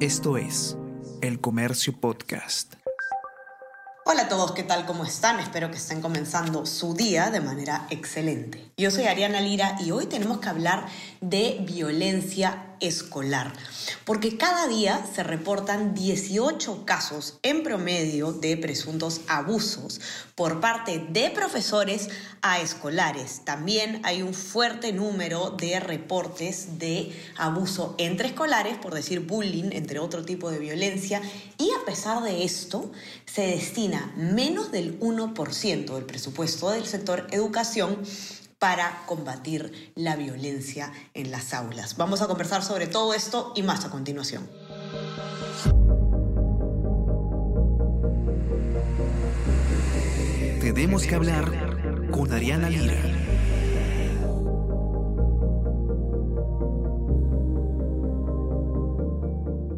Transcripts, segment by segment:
Esto es El Comercio Podcast. Hola a todos, ¿qué tal? ¿Cómo están? Espero que estén comenzando su día de manera excelente. Yo soy Ariana Lira y hoy tenemos que hablar de violencia escolar, porque cada día se reportan 18 casos en promedio de presuntos abusos por parte de profesores a escolares. También hay un fuerte número de reportes de abuso entre escolares, por decir bullying, entre otro tipo de violencia, y a pesar de esto, se destina menos del 1% del presupuesto del sector educación para combatir la violencia en las aulas. Vamos a conversar sobre todo esto y más a continuación. Tenemos que hablar con Ariana Lira.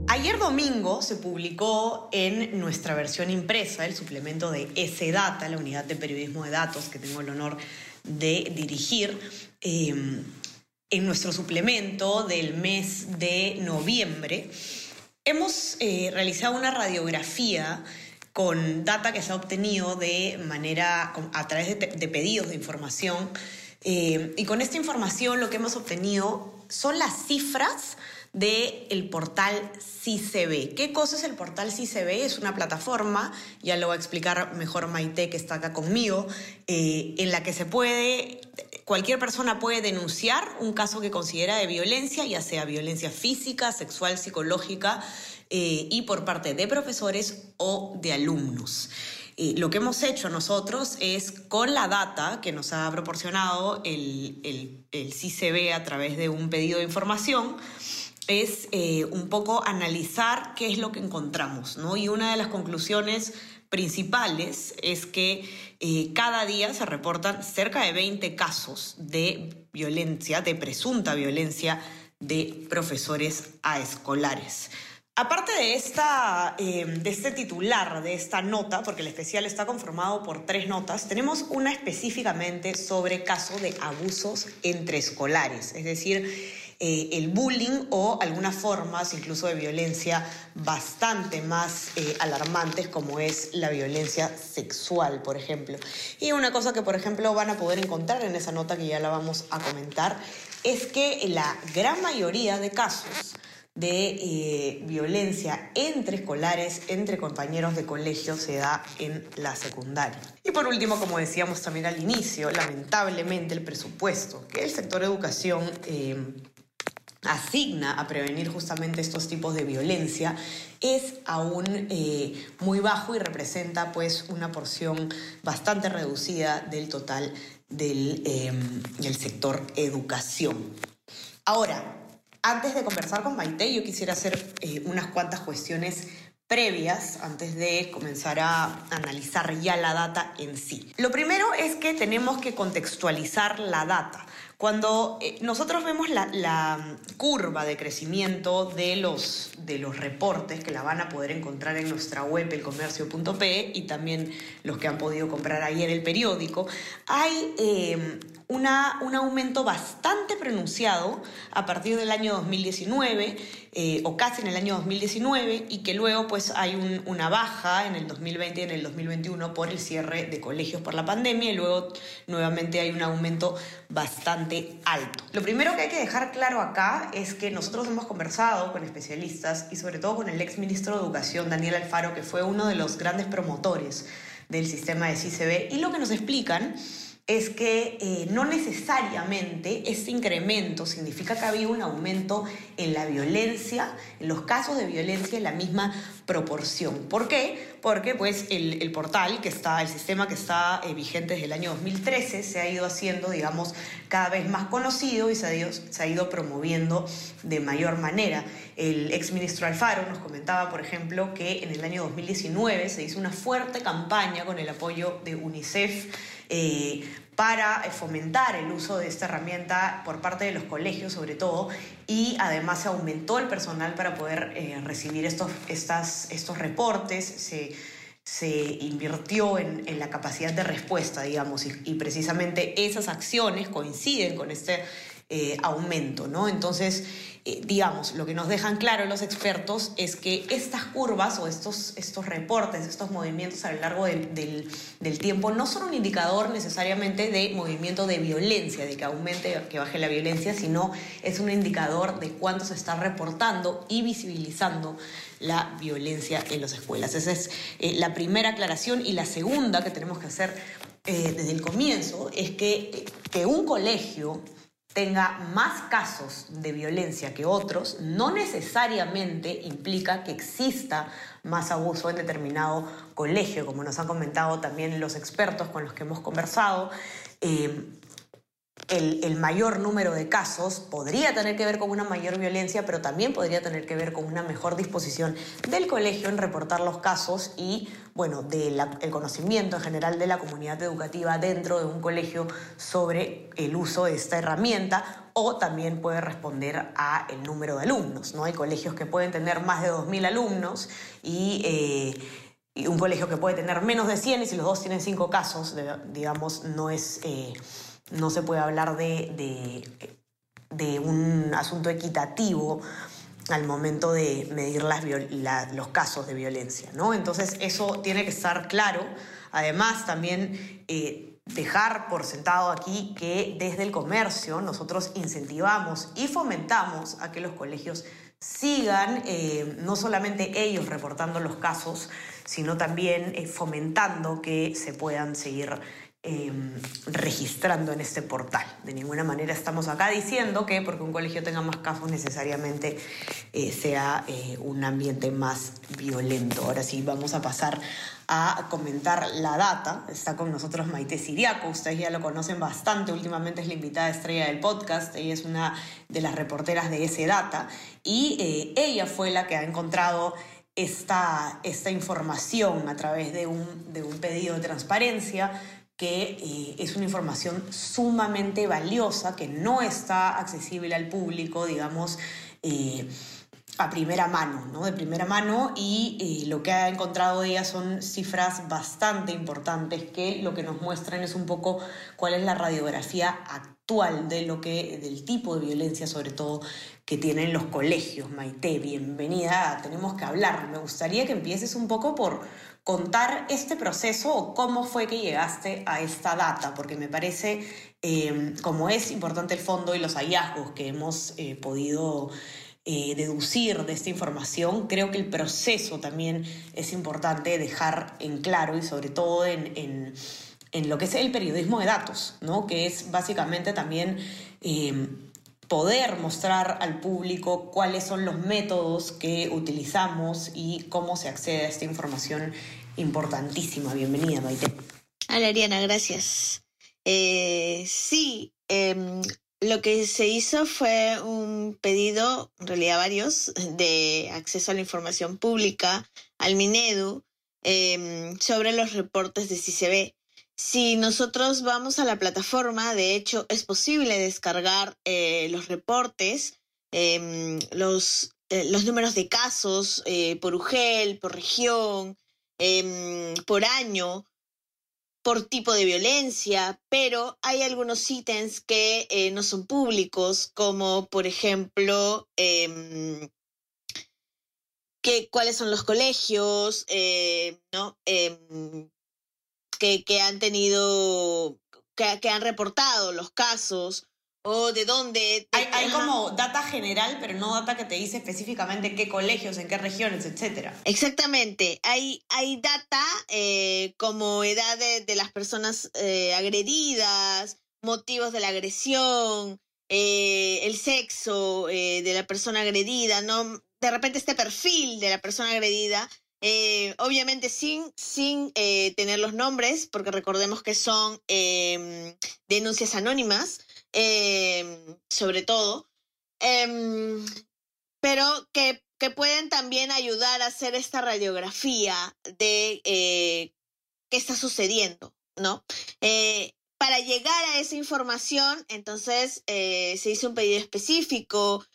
Ayer domingo se publicó en nuestra versión impresa el suplemento de S-Data, la unidad de periodismo de datos que tengo el honor de dirigir em, en nuestro suplemento del mes de noviembre, hemos eh, realizado una radiografía con data que se ha obtenido de manera a través de, pedidos de información. Em, y con esta información lo que hemos obtenido son las cifras del el portal CICB. ¿Qué cosa es el portal CICB? Es una plataforma, ya lo va a explicar mejor Maite que está acá conmigo, eh, en la que se puede, cualquier persona puede denunciar un caso que considera de violencia, ya sea violencia física, sexual, psicológica, eh, y por parte de profesores o de alumnos. Eh, lo que hemos hecho nosotros es con la data que nos ha proporcionado el, el, el a través de un pedido de información, es eh, un poco analizar qué es lo que encontramos, ¿no? Y una de las conclusiones principales es que eh, cada día se reportan cerca de 20 casos de violencia, de presunta violencia de profesores a escolares. Aparte de, esta, eh, de este titular, de esta nota, porque el especial está conformado por tres notas, tenemos una específicamente sobre caso de abusos entre escolares, es decir, eh, el bullying o algunas formas incluso de violencia bastante más eh, alarmantes como es la violencia sexual, por ejemplo. Y una cosa que, por ejemplo, van a poder encontrar en esa nota que ya la vamos a comentar es que la gran mayoría de casos de eh, violencia entre escolares, entre compañeros de colegio, se da en la secundaria. Y por último, como decíamos también al inicio, lamentablemente el presupuesto que el sector educación asigna a prevenir justamente estos tipos de violencia es aún eh, muy bajo y representa pues una porción bastante reducida del total del, em, sector educación. Ahora, antes de conversar con Maite, yo quisiera hacer eh, unas cuantas cuestiones previas antes de comenzar a analizar ya la data en sí. Lo primero es que tenemos que contextualizar la data. Cuando eh, nosotros vemos la, curva de crecimiento de los, de los reportes, que la van a poder encontrar en nuestra web, elcomercio.pe, y también los que han podido comprar ahí en el periódico, hay eh, un aumento bastante pronunciado a partir del año 2019 eh, o casi en el año 2019 y que luego pues hay una baja en el 2020 y en el 2021 por el cierre de colegios por la pandemia y luego nuevamente hay un aumento bastante alto. Lo primero que hay que dejar claro acá es que nosotros hemos conversado con especialistas y sobre todo con el ex ministro de Educación, Daniel Alfaro, que fue uno de los grandes promotores del sistema de CICB y lo que nos explican es que eh, no necesariamente ese incremento significa que había un aumento en la violencia, en los casos de violencia en la misma proporción. ¿Por qué? Porque pues el, portal que está, el sistema que está eh, vigente desde el año 2013 se ha ido haciendo, digamos, cada vez más conocido y se ha ido, se ha ido promoviendo de mayor manera. El exministro Alfaro nos comentaba, por ejemplo, que en el año 2019 se hizo una fuerte campaña con el apoyo de UNICEF eh, para eh, fomentar el uso de esta herramienta por parte de los colegios sobre todo y además se aumentó el personal para poder eh, recibir estos, estas, estos reportes, se, se invirtió en, en, la capacidad de respuesta, digamos, y, precisamente esas acciones coinciden con este aumento, ¿no? Entonces, eh, digamos, lo que nos dejan claro los expertos es que estas curvas o estos, estos reportes, estos movimientos a lo largo del, del, tiempo no son un indicador necesariamente de movimiento de violencia, de que aumente, que baje la violencia, sino es un indicador de cuánto se está reportando y visibilizando la violencia en las escuelas. Esa es eh, la primera aclaración y la segunda que tenemos que hacer eh, desde el comienzo es que, que un colegio tenga más casos de violencia que otros, no necesariamente implica que exista más abuso en determinado colegio, como nos han comentado también los expertos con los que hemos conversado. Eh, el, mayor número de casos podría tener que ver con una mayor violencia, pero también podría tener que ver con una mejor disposición del colegio en reportar los casos y, bueno, del conocimiento en general de la comunidad educativa dentro de un colegio sobre el uso de esta herramienta o también puede responder a el número de alumnos, ¿no? Hay colegios que pueden tener más de 2.000 alumnos y... y un colegio que puede tener menos de 100 y si los dos tienen 5 casos, digamos, no es, eh, no se puede hablar de, de, un asunto equitativo al momento de medir los casos de violencia. ¿no? Entonces eso tiene que estar claro. Además, también eh, dejar por sentado aquí que desde el comercio nosotros incentivamos y fomentamos a que los colegios sigan, eh, no solamente ellos reportando los casos, sino también eh, fomentando que se puedan seguir Em, registrando en este portal. De ninguna manera estamos acá diciendo que porque un colegio tenga más casos necesariamente eh, sea eh, un ambiente más violento. Ahora sí, vamos a pasar a comentar la data. Está con nosotros Maite Siriaco, ustedes ya lo conocen bastante, últimamente es la invitada estrella del podcast, ella es una de las reporteras de ese data y eh, ella fue la que ha encontrado esta, esta información a través de un, de un pedido de transparencia que eh, es una información sumamente valiosa, que no está accesible al público, digamos, eh, a primera mano, ¿no? De primera mano, y eh, lo que ha encontrado ella son cifras bastante importantes que lo que nos muestran es un poco cuál es la radiografía actual de lo que, del tipo de violencia, sobre todo, que tienen los colegios. Maite, bienvenida, tenemos que hablar. Me gustaría que empieces un poco por contar este proceso o cómo fue que llegaste a esta data, porque me parece, eh, como es importante el fondo y los hallazgos que hemos eh, podido eh, deducir de esta información, creo que el proceso también es importante dejar en claro y sobre todo en, en, lo que es el periodismo de datos, ¿no? que es básicamente también poder mostrar al público cuáles son los métodos que utilizamos y cómo se accede a esta información importantísima. Bienvenida, Maite. Hola, Ariana, gracias. Eh, sí, em, lo que se hizo fue un pedido, en realidad varios, de acceso a la información pública al Minedu em, sobre los reportes de CICB. Si nosotros vamos a la plataforma, de hecho, es posible descargar eh, los reportes, em, los, eh, los números de casos eh, por UGEL, por región, em, por año, por tipo de violencia, pero hay algunos ítems que no son públicos, como por ejemplo em, que, cuáles son los colegios, ¿no? Que, han tenido, que, han reportado los casos o de dónde. Hay, como data general, pero no data que te dice específicamente qué colegios, en qué regiones, etc. Exactamente. Hay, hay data eh, como edad de, las personas eh, agredidas, motivos de la agresión, eh, el sexo de la persona agredida, ¿no? De repente este perfil de la persona agredida eh, obviamente sin, sin eh, tener los nombres, porque recordemos que son em, denuncias anónimas, em, sobre todo, em, pero que, que, pueden también ayudar a hacer esta radiografía de eh, qué está sucediendo, ¿no? para llegar a esa información, entonces se hizo un pedido específico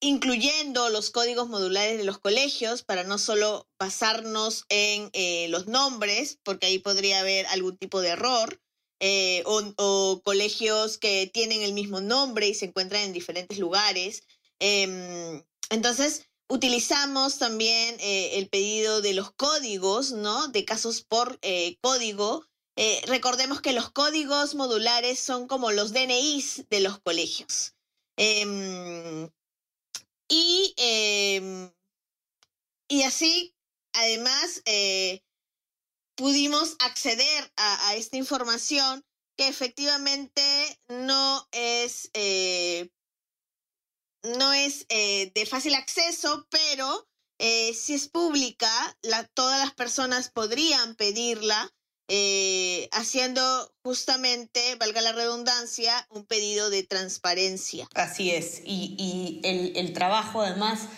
incluyendo los códigos modulares de los colegios para no solo basarnos en eh, los nombres, porque ahí podría haber algún tipo de error, eh, o, colegios que tienen el mismo nombre y se encuentran en diferentes lugares. Em, entonces, utilizamos también eh, el pedido de los códigos, ¿no? De casos por código. recordemos que los códigos modulares son como los DNIs de los colegios. Em, y, em, y así, además, pudimos acceder a, esta información que efectivamente no es, eh, no es eh, de fácil acceso, pero eh, si es pública, todas las personas podrían pedirla, haciendo justamente, valga la redundancia, un pedido de transparencia. Así es, y, y el, el trabajo además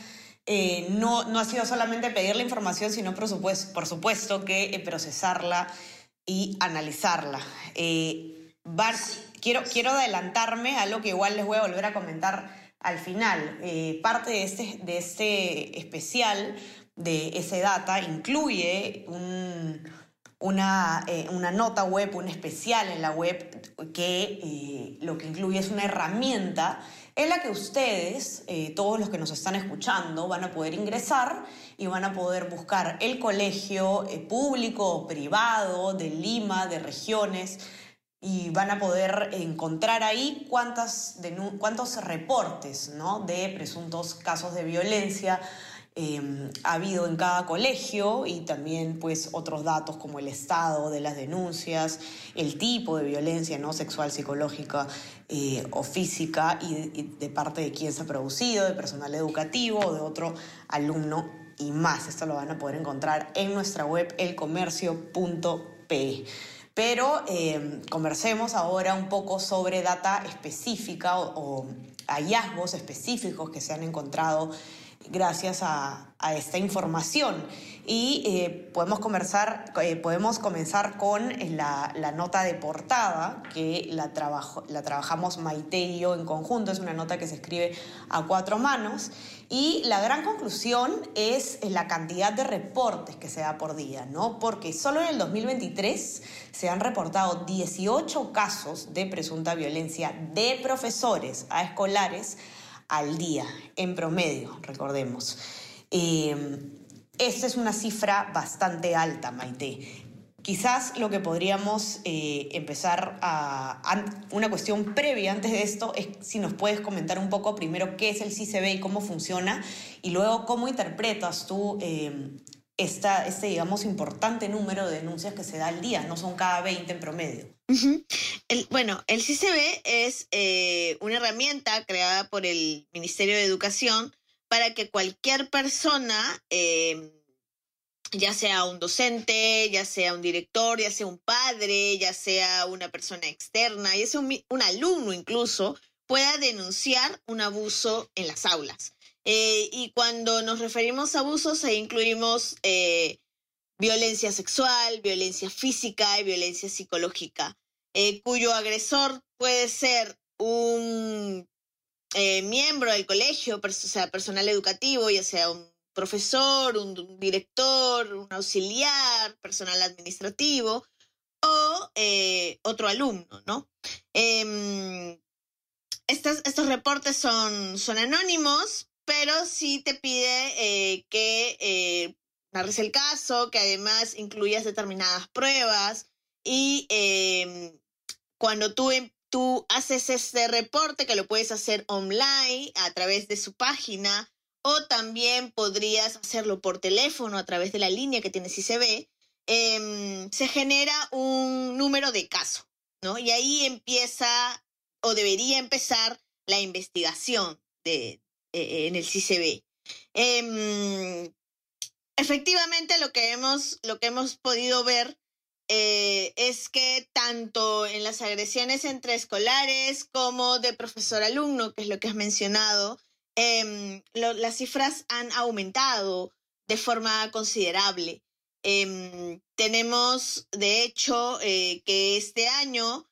eh, no, no ha sido solamente pedir la información, sino por supuesto, por supuesto que eh, procesarla y analizarla. Eh, quiero, quiero adelantarme a lo que igual les voy a volver a comentar al final. parte de este, de este especial de ese data incluye una, una, nota web, un especial en la web que lo que incluye es una herramienta en la que ustedes, eh, todos los que nos están escuchando, van a poder ingresar y van a poder buscar el colegio eh, público o privado de Lima, de regiones, y van a poder encontrar ahí cuántas cuántos reportes ¿no? de presuntos casos de violencia Em, ha habido en cada colegio y también pues otros datos como el estado de las denuncias, el tipo de violencia no sexual, psicológica eh, o física y, de parte de quién se ha producido, de personal educativo o de otro alumno y más. Esto lo van a poder encontrar en nuestra web elcomercio.pe. Pero em, conversemos ahora un poco sobre data específica o hallazgos específicos que se han encontrado gracias a, esta información. Y eh, podemos, conversar, eh, podemos comenzar con la, nota de portada, que la, la trabajamos Maite y yo en conjunto, es una nota que se escribe a cuatro manos. Y la gran conclusión es la cantidad de reportes que se da por día, ¿no? Porque solo en el 2023 se han reportado 18 casos de presunta violencia de profesores a escolares al día, en promedio, recordemos. Eh, esta es una cifra bastante alta, Maite. Quizás lo que podríamos eh, empezar a, Una cuestión previa antes de esto es si nos puedes comentar un poco primero qué es el CCB y cómo funciona, y luego cómo interpretas tú eh, esta, este, digamos, importante número de denuncias que se da al día, no son cada 20 en promedio. el, bueno, el CCB es eh, una herramienta creada por el Ministerio de Educación para que cualquier persona, eh, ya sea un docente, ya sea un director, ya sea un padre, ya sea una persona externa, ya sea un, un alumno incluso, pueda denunciar un abuso en las aulas. Eh, y cuando nos referimos a abusos, ahí incluimos eh, violencia sexual, violencia física y violencia psicológica, eh, cuyo agresor puede ser un miembro del colegio, o sea, personal educativo, ya sea un profesor, un, director, un auxiliar, personal administrativo o otro alumno, ¿no? Em, estos, estos reportes son, son anónimos, pero sí te pide eh, que eh, narres el caso, que además incluyas determinadas pruebas y em, cuando tú, em, tú haces este reporte, que lo puedes hacer online a través de su página, o también podrías hacerlo por teléfono a través de la línea que tienes ICB, eh, se genera un número de caso, ¿no? Y ahí empieza o debería empezar la investigación de, eh, en el CCB. Em, efectivamente, lo que hemos, lo que hemos podido ver eh, es que tanto en las agresiones entre escolares como de profesor-alumno, que es lo que has mencionado, em, las cifras han aumentado de forma considerable. Em, tenemos, de hecho, eh, que este año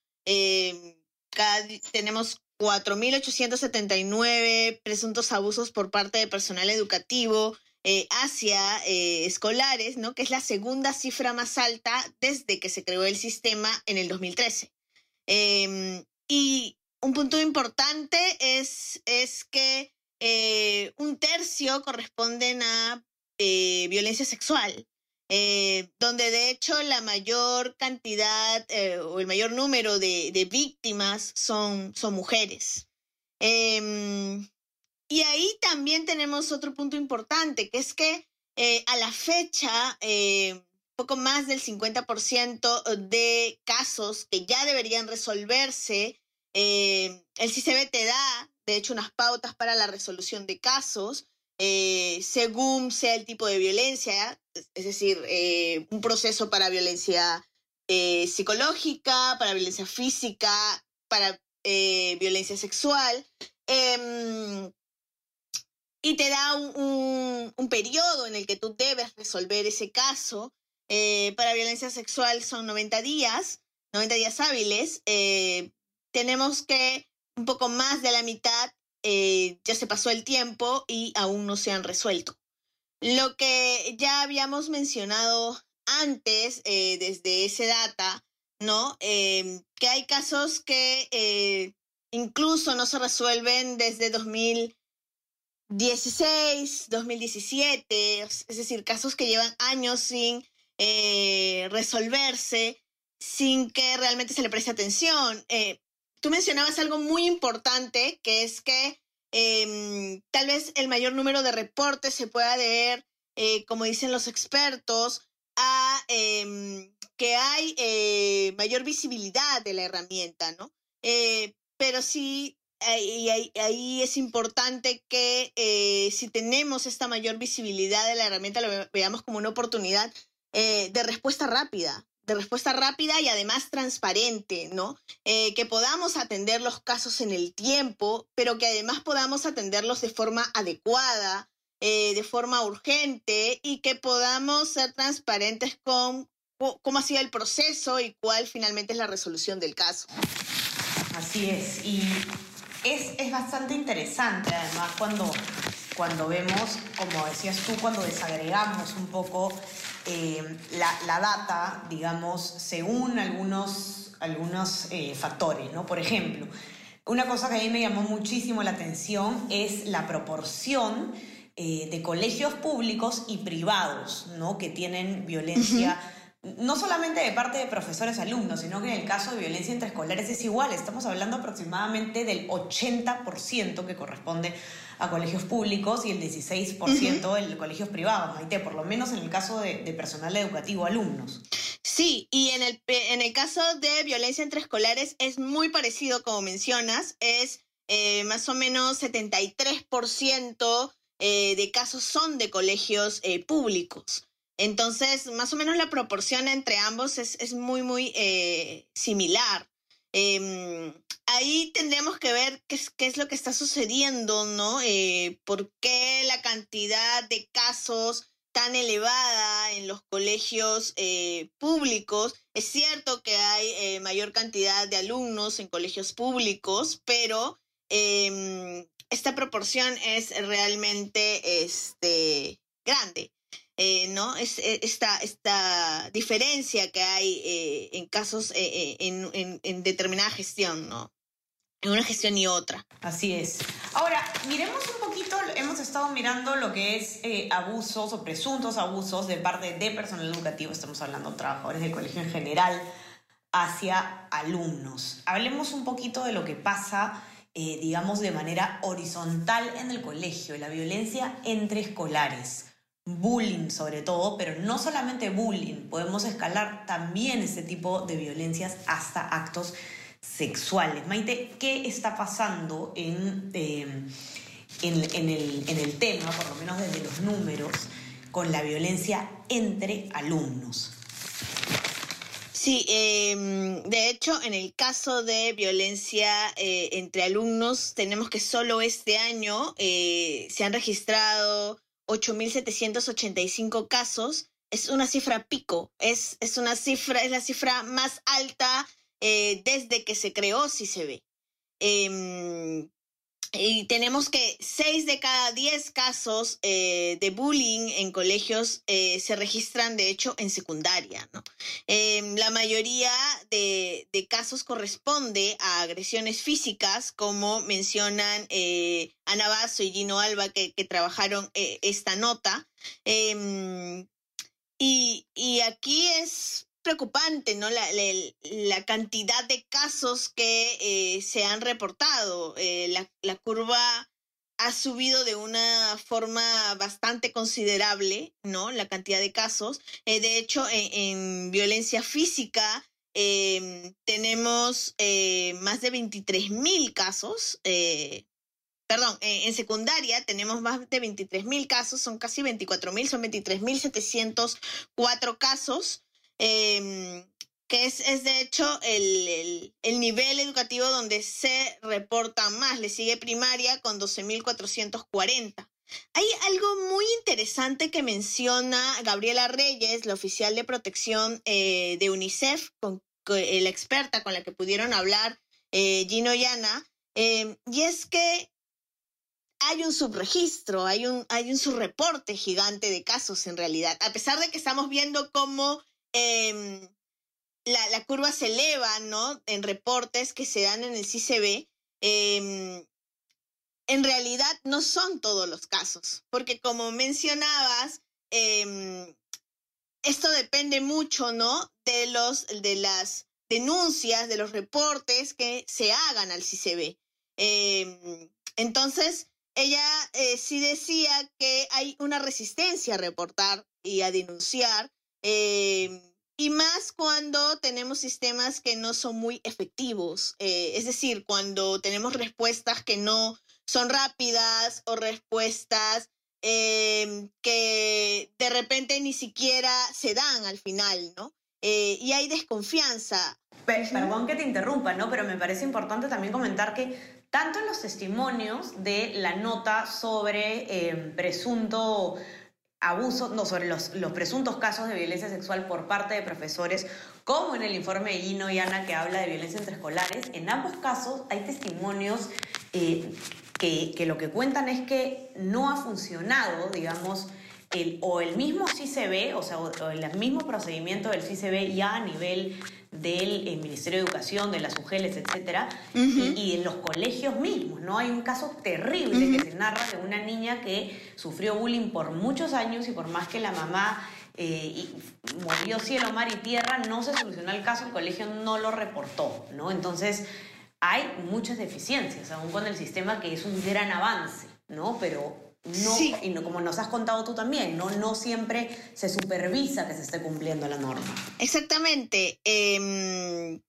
tenemos 4.879 presuntos abusos por parte de personal educativo eh, hacia eh, escolares, ¿no? que es la segunda cifra más alta desde que se creó el sistema en el 2013. Em, y un punto importante es, es que eh, un tercio corresponden a violencia sexual, eh, donde de hecho la mayor cantidad o el mayor número de, víctimas son, son mujeres. Em, y ahí también tenemos otro punto importante, que es que a la fecha, poco más del 50% de casos que ya deberían resolverse, el CICB te da de hecho, unas pautas para la resolución de casos, eh, según sea el tipo de violencia, es decir, eh, un proceso para violencia eh, psicológica, para violencia física, para violencia sexual. Em, y te da un, un, periodo en el que tú debes resolver ese caso. para violencia sexual son 90 días, 90 días hábiles. tenemos que un poco más de la mitad eh, ya se pasó el tiempo y aún no se han resuelto. Lo que ya habíamos mencionado antes, eh, desde ese data, ¿no? Em, que hay casos que eh, incluso no se resuelven desde 2016, 2017, es decir, casos que llevan años sin resolverse, sin que realmente se le preste atención tú mencionabas algo muy importante, que es que em, tal vez el mayor número de reportes se pueda deber, eh, como dicen los expertos, a em, que hay eh, mayor visibilidad de la herramienta, ¿no? Eh, pero sí, ahí, ahí, es importante que si tenemos esta mayor visibilidad de la herramienta, lo veamos como una oportunidad de respuesta rápida, de respuesta rápida y además transparente, ¿no? Eh, que podamos atender los casos en el tiempo, pero que además podamos atenderlos de forma adecuada, eh, de forma urgente y que podamos ser transparentes con cómo ha sido el proceso y cuál finalmente es la resolución del caso. Así es, y es, es bastante interesante además cuando, cuando vemos, como decías tú, cuando desagregamos un poco eh, la, data, digamos, según algunos, algunos eh, factores, ¿no? Por ejemplo, una cosa que a mí me llamó muchísimo la atención es la proporción eh, de colegios públicos y privados, ¿no? Que tienen violencia no solamente de parte de profesores alumnos, sino que en el caso de violencia entre escolares es igual. Estamos hablando aproximadamente del 80% que corresponde a colegios públicos y el 16% en colegios privados, Maite, por lo menos en el caso de, personal educativo, alumnos. Sí, y en el, en el caso de violencia entre escolares es muy parecido, como mencionas, es eh, más o menos 73% eh, de casos son de colegios eh, públicos. Entonces, más o menos la proporción entre ambos es, muy, muy eh, similar. Em, ahí tendremos que ver qué es, qué es, lo que está sucediendo, ¿no? Eh, ¿Por qué la cantidad de casos tan elevada en los colegios eh, públicos? Es cierto que hay mayor cantidad de alumnos en colegios públicos, pero em, esta proporción es realmente este, grande. Eh, ¿no? Es eh, esta, esta diferencia que hay eh, en casos, en, en, determinada gestión, ¿no? En una gestión y otra. Así es. Ahora, miremos un poquito, hemos estado mirando lo que es abusos o presuntos abusos de parte de personal educativo, estamos hablando de trabajadores del colegio en general, hacia alumnos. Hablemos un poquito de lo que pasa, digamos, de manera horizontal en el colegio, la violencia entre escolares bullying sobre todo, pero no solamente bullying, podemos escalar también ese tipo de violencias hasta actos sexuales. Maite, ¿qué está pasando en, em, en, el, tema, por lo menos desde los números, con la violencia entre alumnos? Sí, em, de hecho, en el caso de violencia eh, entre alumnos, tenemos que solo este año eh, se han registrado 8.785 casos, es una cifra pico, es, es, una cifra, es la cifra más alta eh, desde que se creó si se ve. Em, y tenemos que 6 de cada 10 casos eh, de bullying en colegios eh, se registran, de hecho, en secundaria. Em, la mayoría de, casos corresponde a agresiones físicas, como mencionan eh, Ana Basso y Gino Alba, que, que trabajaron esta nota. Em, y, y aquí es preocupante, ¿no? La, la, cantidad de casos que eh, se han reportado. Eh, la, la, curva ha subido de una forma bastante considerable, ¿no? La cantidad de casos. Eh, de hecho, en, violencia física em, tenemos más de 23 mil casos. Perdón, en secundaria tenemos más de 23 mil casos, son casi 24 mil, son 23 mil 704 casos. Em, que es, es, de hecho el, el, nivel educativo donde se reporta más. Le sigue primaria con 12.440. Hay algo muy interesante que menciona Gabriela Reyes, la oficial de protección eh, de UNICEF, con, eh, la experta con la que pudieron hablar eh, Gino y em, y es que hay un subregistro, hay un, hay un subreporte gigante de casos en realidad, a pesar de que estamos viendo cómo Em, la, curva se eleva, ¿no? En reportes que se dan en el CCB, em, en realidad no son todos los casos, porque como mencionabas, em, esto depende mucho, ¿no? De, los, de las denuncias, de los reportes que se hagan al CCB. entonces, ella eh, sí decía que hay una resistencia a reportar y a denunciar, Em, y más cuando tenemos sistemas que no son muy efectivos, eh, es decir, cuando tenemos respuestas que no son rápidas o respuestas em, que de repente ni siquiera se dan al final, ¿no? Eh, y hay desconfianza. Perdón que te interrumpa, ¿no? Pero me parece importante también comentar que tanto en los testimonios de la nota sobre em, presunto abuso, no, sobre los, los, presuntos casos de violencia sexual por parte de profesores, como en el informe de Gino y Ana que habla de violencia entre escolares, en ambos casos hay testimonios eh, que, que, lo que cuentan es que no ha funcionado, digamos, el, o el mismo ve, o sea, o el mismo procedimiento del ve ya a nivel del eh, Ministerio de Educación, de las UGELES, etcétera, y, en los colegios mismos, ¿no? Hay un caso terrible que se narra de una niña que sufrió bullying por muchos años y por más que la mamá eh, murió cielo, mar y tierra, no se solucionó el caso, el colegio no lo reportó, ¿no? Entonces, hay muchas deficiencias, aún con el sistema que es un gran avance, ¿no? Pero no, y no, como nos has contado tú también, no, no siempre se supervisa que se esté cumpliendo la norma. Exactamente. Eh,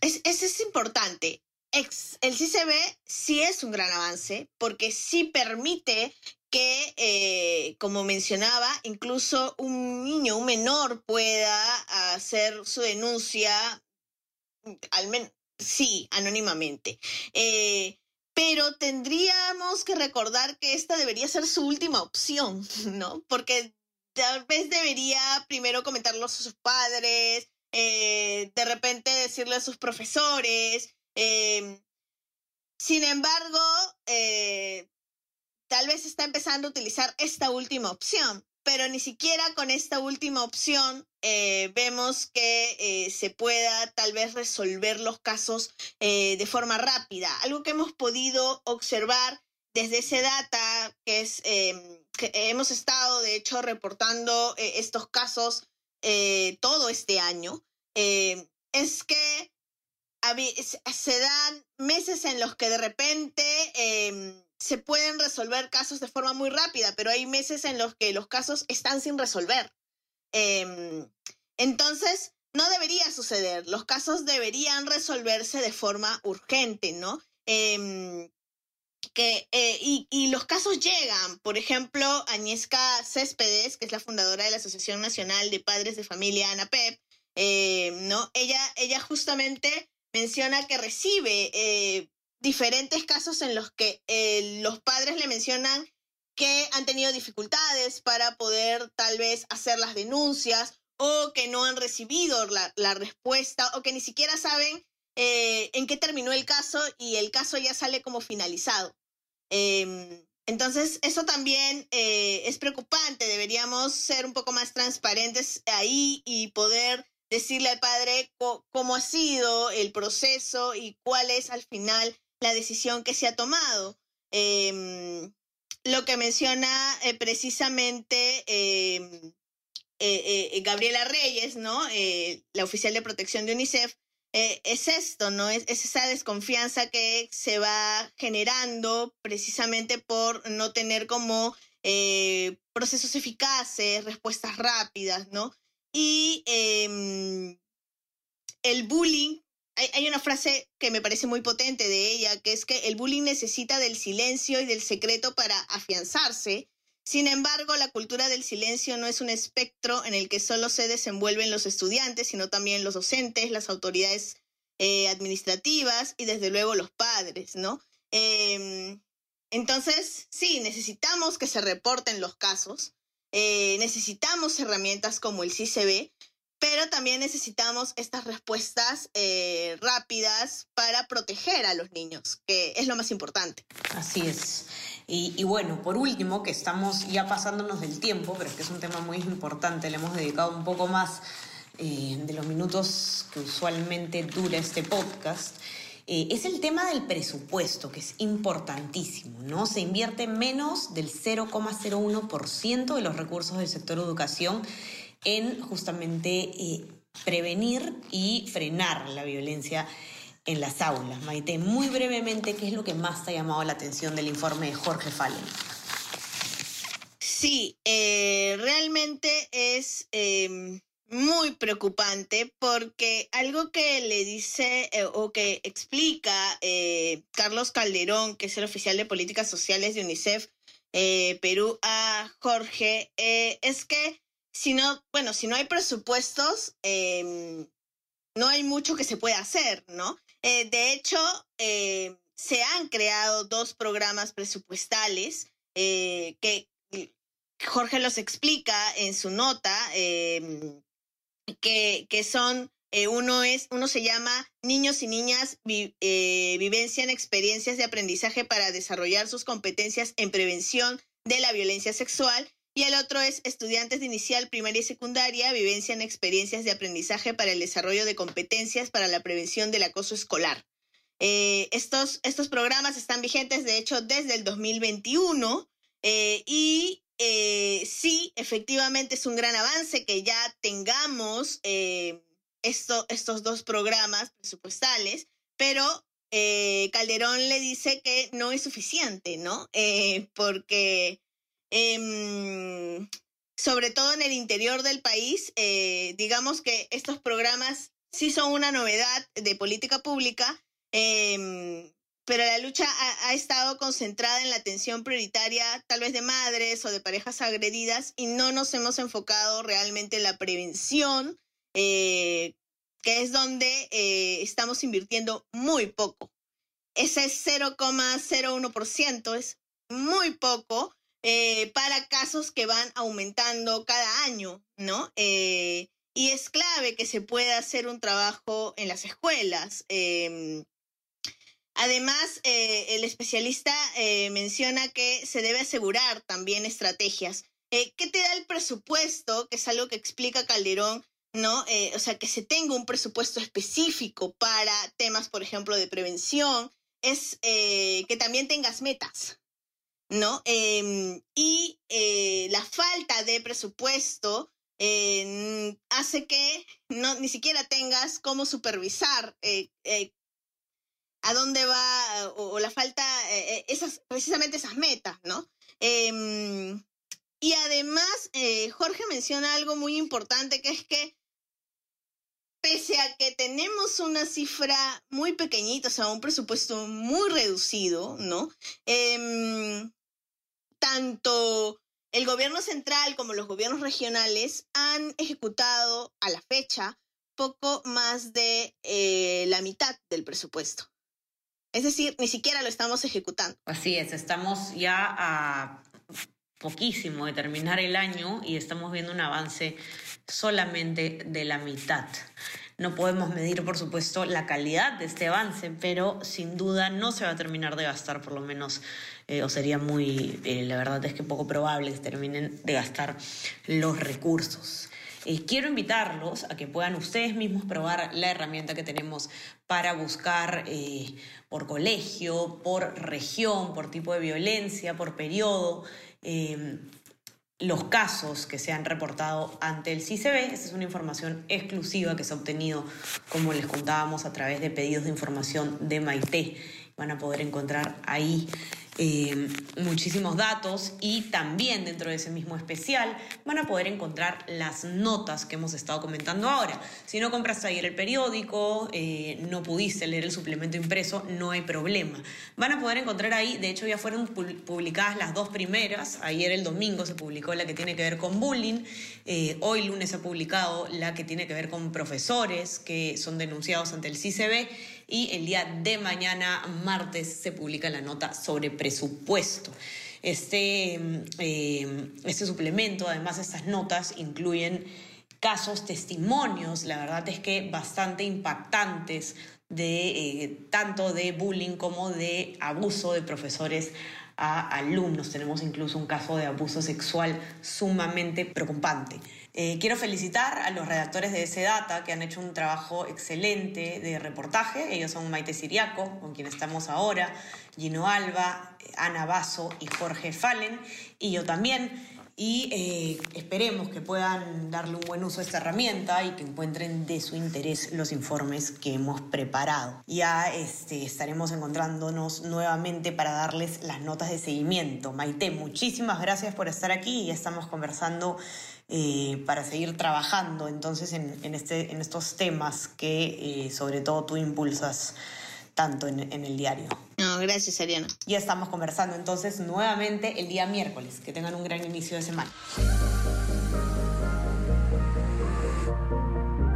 es, es, importante. el CCB sí es un gran avance porque sí permite que, eh, como mencionaba, incluso un niño, un menor pueda hacer su denuncia, al menos, sí, anónimamente. Eh, pero tendríamos que recordar que esta debería ser su última opción, ¿no? Porque tal vez debería primero comentarlo a sus padres, eh, de repente decirle a sus profesores. Em, sin embargo, eh, tal vez está empezando a utilizar esta última opción pero ni siquiera con esta última opción eh, vemos que eh, se pueda tal vez resolver los casos eh, de forma rápida. Algo que hemos podido observar desde ese data, que es em, que hemos estado de hecho reportando estos casos todo este año, es que se dan meses en los que de repente em, se pueden resolver casos de forma muy rápida, pero hay meses en los que los casos están sin resolver. Em, entonces, no debería suceder. Los casos deberían resolverse de forma urgente, ¿no? Em, que, eh, y, los casos llegan. Por ejemplo, Agnieszka Céspedes, que es la fundadora de la Asociación Nacional de Padres de Familia ANAPEP, eh, ¿no? Ella, ella justamente menciona que recibe eh, diferentes casos en los que eh, los padres le mencionan que han tenido dificultades para poder tal vez hacer las denuncias o que no han recibido la, respuesta o que ni siquiera saben eh, en qué terminó el caso y el caso ya sale como finalizado. Em, entonces, eso también eh, es preocupante. Deberíamos ser un poco más transparentes ahí y poder decirle al padre cómo ha sido el proceso y cuál es al final la decisión que se ha tomado. Em, lo que menciona eh, precisamente em, eh, Gabriela Reyes, ¿no? la oficial de protección de UNICEF, eh, es esto, ¿no? Es, esa desconfianza que se va generando precisamente por no tener como eh, procesos eficaces, respuestas rápidas, ¿no? Y em, el bullying, hay, una frase que me parece muy potente de ella, que es que el bullying necesita del silencio y del secreto para afianzarse sin embargo, la cultura del silencio no es un espectro en el que solo se desenvuelven los estudiantes, sino también los docentes, las autoridades eh, administrativas y desde luego los padres, ¿no? Em, entonces, sí, necesitamos que se reporten los casos, eh, necesitamos herramientas como el CCB, pero también necesitamos estas respuestas eh, rápidas para proteger a los niños, que es lo más importante. Así es. Y, bueno, por último, que estamos ya pasándonos del tiempo, pero es que es un tema muy importante, le hemos dedicado un poco más eh, de los minutos que usualmente dura este podcast. Eh, es el tema del presupuesto, que es importantísimo, ¿no? Se invierte menos del 0,01% de los recursos del sector educación en justamente eh, prevenir y frenar la violencia en las aulas. Maite, muy brevemente, ¿qué es lo que más te ha llamado la atención del informe de Jorge Fallen? Sí, eh, realmente es em, muy preocupante porque algo que le dice eh, o que explica Carlos Calderón, que es el oficial de políticas sociales de UNICEF Perú, a Jorge, es que si no, bueno, si no hay presupuestos, em, no hay mucho que se pueda hacer, ¿no? Eh, de hecho, eh, se han creado dos programas presupuestales eh, que Jorge los explica en su nota, em, que, que, son, uno es, uno se llama Niños y Niñas Vivencia en Experiencias de Aprendizaje para desarrollar sus competencias en prevención de la violencia sexual y el otro es estudiantes de inicial, primaria y secundaria, vivencia en experiencias de aprendizaje para el desarrollo de competencias para la prevención del acoso escolar. Eh, estos, estos programas están vigentes, de hecho, desde el 2021 eh, y eh, sí, efectivamente es un gran avance que ya tengamos esto, estos dos programas presupuestales, pero Calderón le dice que no es suficiente, ¿no? porque Em, sobre todo en el interior del país, eh, digamos que estos programas sí son una novedad de política pública, em, pero la lucha ha, estado concentrada en la atención prioritaria tal vez de madres o de parejas agredidas y no nos hemos enfocado realmente en la prevención, eh, que es donde eh, estamos invirtiendo muy poco. Ese 0,01% es muy poco eh, para casos que van aumentando cada año, ¿no? Eh, y es clave que se pueda hacer un trabajo en las escuelas. Em, además, eh, el especialista menciona que se debe asegurar también estrategias. ¿Qué te da el presupuesto? Que es algo que explica Calderón, ¿no? o sea, que se tenga un presupuesto específico para temas, por ejemplo, de prevención, es que también tengas metas, ¿no? Em, y eh, la falta de presupuesto eh, hace que no, ni siquiera tengas cómo supervisar eh, a dónde va o, la falta, esas, precisamente esas metas, ¿no? Em, y además, Jorge menciona algo muy importante que es que pese a que tenemos una cifra muy pequeñita, o sea, un presupuesto muy reducido, ¿no? Em, tanto el gobierno central como los gobiernos regionales han ejecutado a la fecha poco más de eh, la mitad del presupuesto. Es decir, ni siquiera lo estamos ejecutando. Así es, estamos ya a poquísimo de terminar el año y estamos viendo un avance solamente de la mitad. No podemos medir, por supuesto, la calidad de este avance, pero sin duda no se va a terminar de gastar, por lo menos, eh, o sería muy, eh, la verdad es que poco probable que terminen de gastar los recursos. Eh, quiero invitarlos a que puedan ustedes mismos probar la herramienta que tenemos para buscar por colegio, por región, por tipo de violencia, por periodo los casos que se han reportado ante el CICB. Esta es una información exclusiva que se ha obtenido, como les contábamos, a través de pedidos de información de Maite. Van a poder encontrar ahí eh, muchísimos datos y también dentro de ese mismo especial van a poder encontrar las notas que hemos estado comentando ahora. Si no compraste ayer el periódico, eh, no pudiste leer el suplemento impreso, no hay problema. Van a poder encontrar ahí, de hecho ya fueron publicadas las dos primeras, ayer el domingo se publicó la que tiene que ver con bullying, eh, hoy lunes se ha publicado la que tiene que ver con profesores que son denunciados ante el CICB y el día de mañana, martes, se publica la nota sobre presupuesto. Este, eh, este suplemento, además estas notas, incluyen casos, testimonios, la verdad es que bastante impactantes de eh, tanto de bullying como de abuso de profesores a alumnos. Tenemos incluso un caso de abuso sexual sumamente preocupante. Eh, quiero felicitar a los redactores de ese data que han hecho un trabajo excelente de reportaje. Ellos son Maite Siriaco, con quien estamos ahora, Gino Alba, Ana Basso y Jorge Fallen, y yo también y eh, esperemos que puedan darle un buen uso a esta herramienta y que encuentren de su interés los informes que hemos preparado. Ya este, estaremos encontrándonos nuevamente para darles las notas de seguimiento. Maite, muchísimas gracias por estar aquí y ya estamos conversando eh, para seguir trabajando entonces en, este, en estos temas que eh, sobre todo tú impulsas tanto en, el diario. No, gracias, Ariana. Ya estamos conversando entonces nuevamente el día miércoles. Que tengan un gran inicio de semana.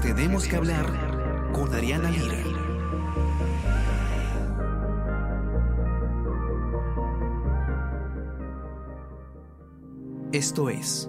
Tenemos que hablar con Ariana Lira. Esto es